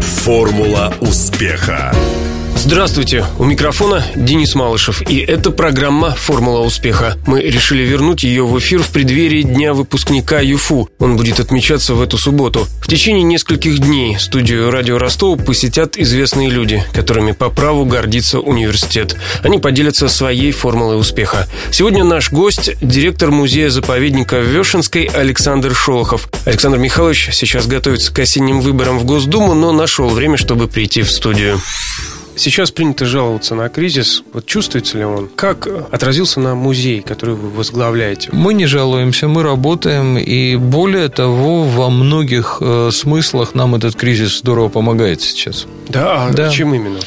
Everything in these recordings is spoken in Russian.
Формула успеха. Здравствуйте, у микрофона Денис Малышев, и это программа «Формула успеха». Мы решили вернуть ее в эфир в преддверии Дня выпускника ЮФУ. Он будет отмечаться в эту субботу. В течение нескольких дней студию «Радио Ростова» посетят известные люди, которыми по праву гордится университет. Они поделятся своей формулой успеха. Сегодня наш гость – директор музея-заповедника в Вешенской Александр Шолохов. Александр Михайлович сейчас готовится к осенним выборам в Госдуму, но нашел время, чтобы прийти в студию. Сейчас принято жаловаться на кризис. Вот чувствуется ли он? Как отразился на музей, который вы возглавляете? Мы не жалуемся, мы работаем, и более того, во многих э, смыслах нам этот кризис здорово помогает сейчас. Да, а да. чем именно?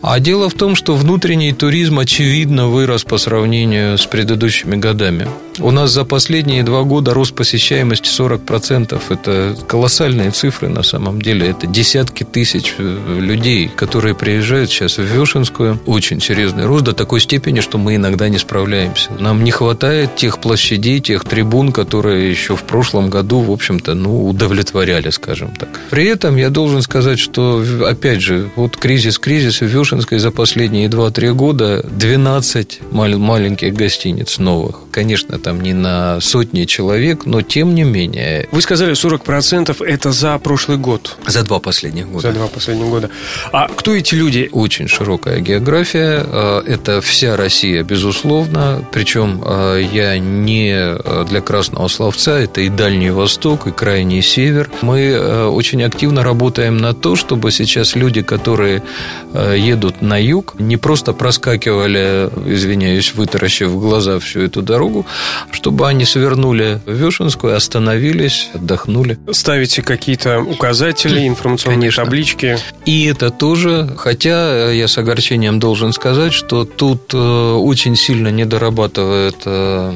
А дело в том, что внутренний туризм очевидно вырос по сравнению с предыдущими годами. У нас за последние два года рост посещаемости 40%. Это колоссальные цифры на самом деле. Это десятки тысяч э, людей, которые приезжают сейчас в Вешенскую. Очень серьезный рост до такой степени, что мы иногда не справляемся. Нам не хватает тех площадей, тех трибун, которые еще в прошлом году, в общем-то, ну, удовлетворяли, скажем так. При этом я должен сказать, что, опять же, вот кризис, кризис в Вешенской за последние 2-3 года 12 маленьких гостиниц новых. Конечно, там не на сотни человек, но тем не менее. Вы сказали, 40% это за прошлый год. За два последних года. За два последних года. А кто эти люди? Очень широкая география. Э, это вся Россия, безусловно. Причем э, я не для красного словца, это и Дальний Восток, и Крайний Север. Мы очень активно работаем на то, чтобы сейчас люди, которые едут на юг, не просто проскакивали, извиняюсь, вытаращив глаза всю эту дорогу, чтобы они свернули в Вешенскую, остановились, отдохнули. Ставите какие-то указатели, информационные Конечно. таблички? И это тоже, хотя я с огорчением должен сказать, что тут э, очень сильно не дорабатывает э,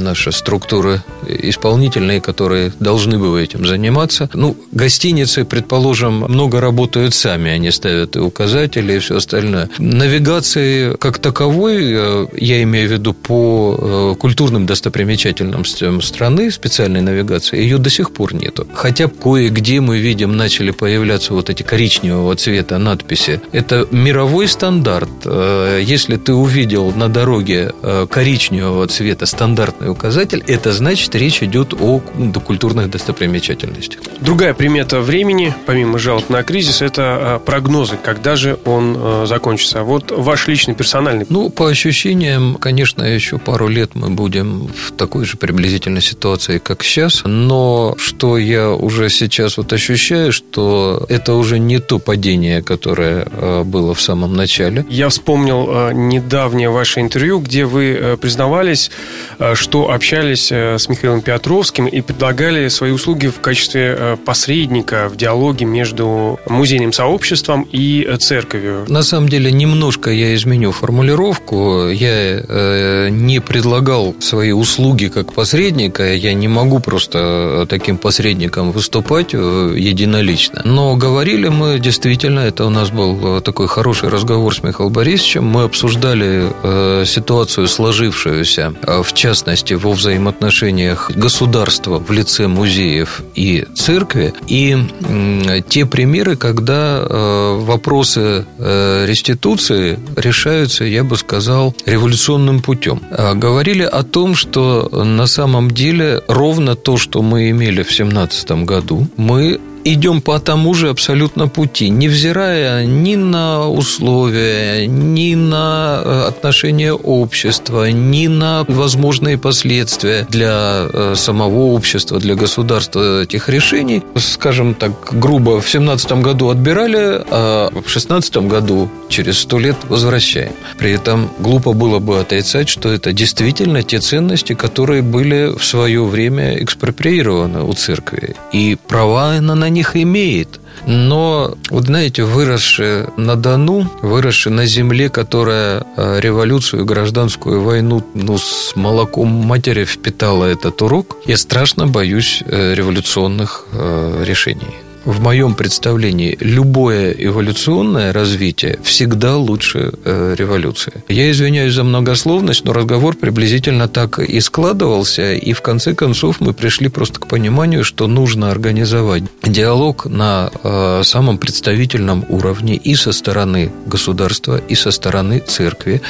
наши структуры исполнительные, которые должны бы этим заниматься. Ну, гостиницы, предположим, много работают сами, они ставят и указатели, и все остальное. Навигации как таковой, э, я имею в виду по э, культурным достопримечательностям страны, специальной навигации, ее до сих пор нету. Хотя кое-где мы видим, начали появляться вот эти коричневого цвета надписи. Это мировой стандарт. Э, если ты увидел на дороге коричневого цвета стандартный указатель, это значит, речь идет о культурных достопримечательностях. Другая примета времени, помимо жалоб на кризис, это а, прогнозы, когда же он а, закончится. Вот ваш личный персональный. Ну, по ощущениям, конечно, еще пару лет мы будем в такой же приблизительной ситуации, как сейчас. Но что я уже сейчас вот ощущаю, что это уже не то падение, которое а, было в самом начале. Я вспомнил недавнее ваше интервью, где вы признавались, что общались с Михаилом Петровским и предлагали свои услуги в качестве э, посредника в диалоге между музейным сообществом и э, церковью. На самом деле, немножко я изменю формулировку. Я э, не предлагал свои услуги как посредника. Я не могу просто таким посредником выступать единолично. Но говорили мы действительно, это у нас был такой хороший разговор с Михаилом Борисовичем. Мы обсуждали ситуацию, сложившуюся, в частности, во взаимоотношениях государства в лице музеев и церкви, и те примеры, когда э, вопросы э, реституции решаются, я бы сказал, революционным путем. А говорили о том, что на самом деле ровно то, что мы имели в 17 году, мы идем по тому же абсолютно пути, невзирая ни на условия, ни на э, отношения общества, ни на возможные последствия для э, самого общества, для государства этих решений. Скажем так, грубо, в 17 году отбирали, а в 16 году через сто лет возвращаем. При этом глупо было бы отрицать, что это действительно те ценности, которые были в свое время экспроприированы у церкви. И права на них имеет. Но, вот знаете, выросшие на Дону, выросшие на земле, которая э, революцию, гражданскую войну ну, с молоком матери впитала этот урок, я страшно боюсь э, революционных э, решений. В моем представлении любое эволюционное развитие всегда лучше э, революции. Я извиняюсь за многословность, но разговор приблизительно так и складывался, и в конце концов мы пришли просто к пониманию, что нужно организовать диалог на э, самом представительном уровне и со стороны государства, и со стороны церкви,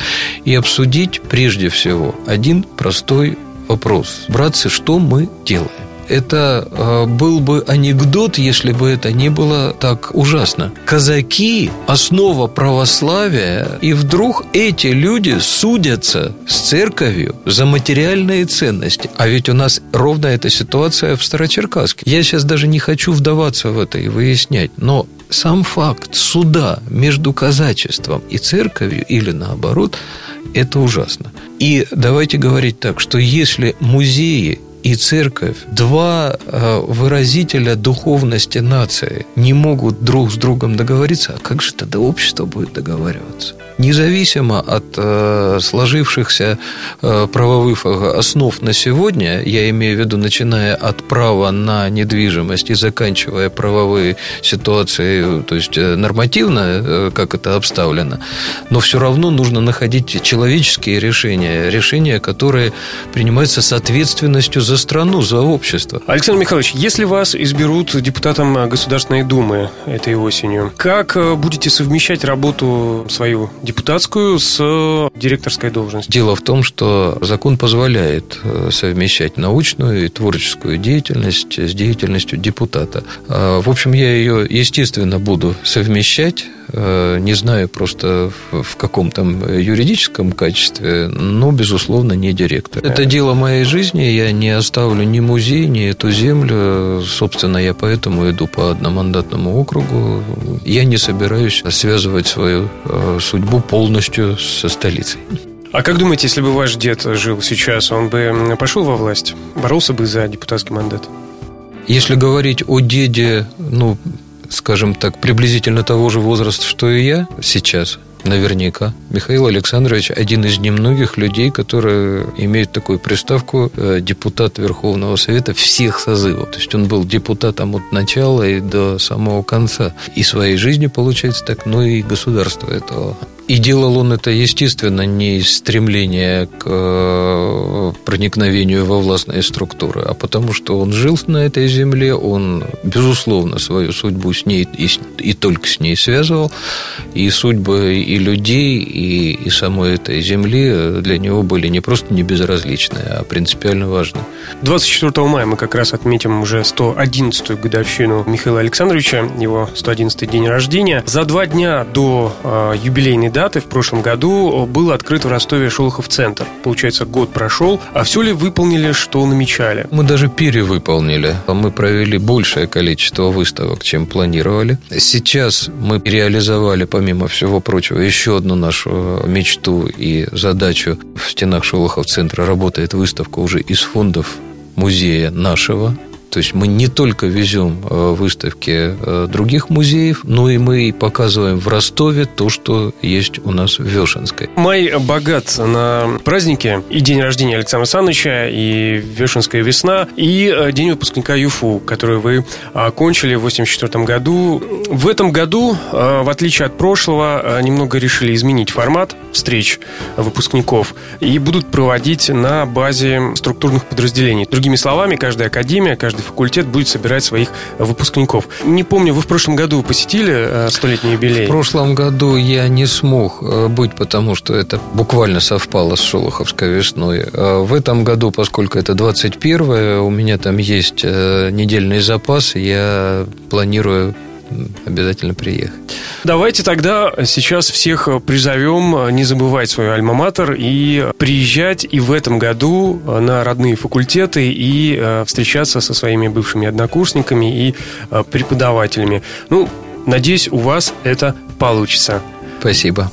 и обсудить прежде всего один простой вопрос. Братцы, что мы делаем? Это э, был бы анекдот, если бы это не было так ужасно. Казаки – основа православия, и вдруг эти люди судятся с церковью за материальные ценности. А ведь у нас ровно эта ситуация в Старочеркасске. Я сейчас даже не хочу вдаваться в это и выяснять, но сам факт суда между казачеством и церковью или наоборот – это ужасно. И давайте говорить так, что если музеи и церковь, два э, выразителя духовности нации, не могут друг с другом договориться, а как же тогда общество будет договариваться? Независимо от э, сложившихся э, правовых основ на сегодня, я имею в виду, начиная от права на недвижимость и заканчивая правовые ситуации, то есть нормативно, как это обставлено, но все равно нужно находить человеческие решения, решения, которые принимаются с ответственностью за страну, за общество. Александр Михайлович, если вас изберут депутатом Государственной Думы этой осенью, как э, будете совмещать работу свою депутатскую с директорской должностью? Дело в том, что закон позволяет э, совмещать научную и творческую деятельность с деятельностью депутата. А, в общем, я ее, естественно, буду совмещать Э, не знаю просто в каком там юридическом качестве, но, безусловно, не директор. Это дело моей жизни, я не оставлю ни музей, ни эту землю. Собственно, я поэтому иду по одномандатному округу. Я не собираюсь связывать свою э, судьбу полностью со столицей. А как думаете, если бы ваш дед жил сейчас, он бы пошел во власть? Боролся бы за депутатский мандат? Если говорить о деде, ну, скажем так, приблизительно того же возраста, что и я сейчас, наверняка. Михаил Александрович один из немногих людей, которые имеют такую приставку э, депутат Верховного Совета всех созывов. То есть он был депутатом от начала и до самого конца. И своей жизни, получается так, но и государства этого. И делал он это, естественно, не из стремления к э, проникновению во властные структуры, а потому что он жил на этой земле, он, безусловно, свою судьбу с ней и, и только с ней связывал, и судьбы и людей, и, и самой этой земли для него были не просто не безразличны, а принципиально важны. 24 мая мы как раз отметим уже 111-ю годовщину Михаила Александровича, его 111-й день рождения. За два дня до э, юбилейной даты даты в прошлом году был открыт в Ростове Шолохов центр. Получается, год прошел. А все ли выполнили, что намечали? Мы даже перевыполнили. Мы провели большее количество выставок, чем планировали. Сейчас мы реализовали, помимо всего прочего, еще одну нашу мечту и задачу. В стенах Шолохов центра работает выставка уже из фондов музея нашего, то есть мы не только везем э, выставки э, других музеев, но и мы показываем в Ростове то, что есть у нас в Вешенской. Май богат на праздники. И день рождения Александра Александровича, и Вешенская весна, и э, день выпускника ЮФУ, который вы окончили в 1984 году. В этом году, в отличие от прошлого, немного решили изменить формат встреч выпускников и будут проводить на базе структурных подразделений. Другими словами, каждая академия, каждый каждый факультет будет собирать своих выпускников. Не помню, вы в прошлом году посетили э, столетний юбилей? В прошлом году я не смог э, быть, потому что это буквально совпало с Шолоховской весной. А в этом году, поскольку это 21 у меня там есть э, недельный запас, я планирую обязательно приехать. Давайте тогда сейчас всех призовем не забывать свой альма-матер и приезжать и в этом году на родные факультеты и э, встречаться со своими бывшими однокурсниками и э, преподавателями. Ну, надеюсь, у вас это получится. Спасибо.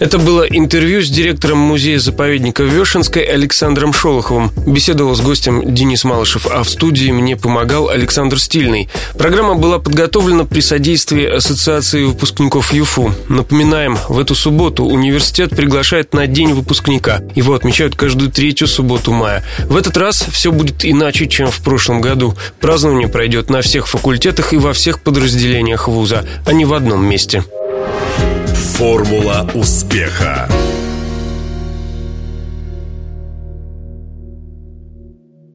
Это было интервью с директором музея-заповедника Вешенской Александром Шолоховым. Беседовал с гостем Денис Малышев, а в студии мне помогал Александр Стильный. Программа была подготовлена при содействии Ассоциации выпускников ЮФУ. Напоминаем, в эту субботу университет приглашает на День выпускника. Его отмечают каждую третью субботу мая. В этот раз все будет иначе, чем в прошлом году. Празднование пройдет на всех факультетах и во всех подразделениях вуза, а не в одном месте. Формула успеха.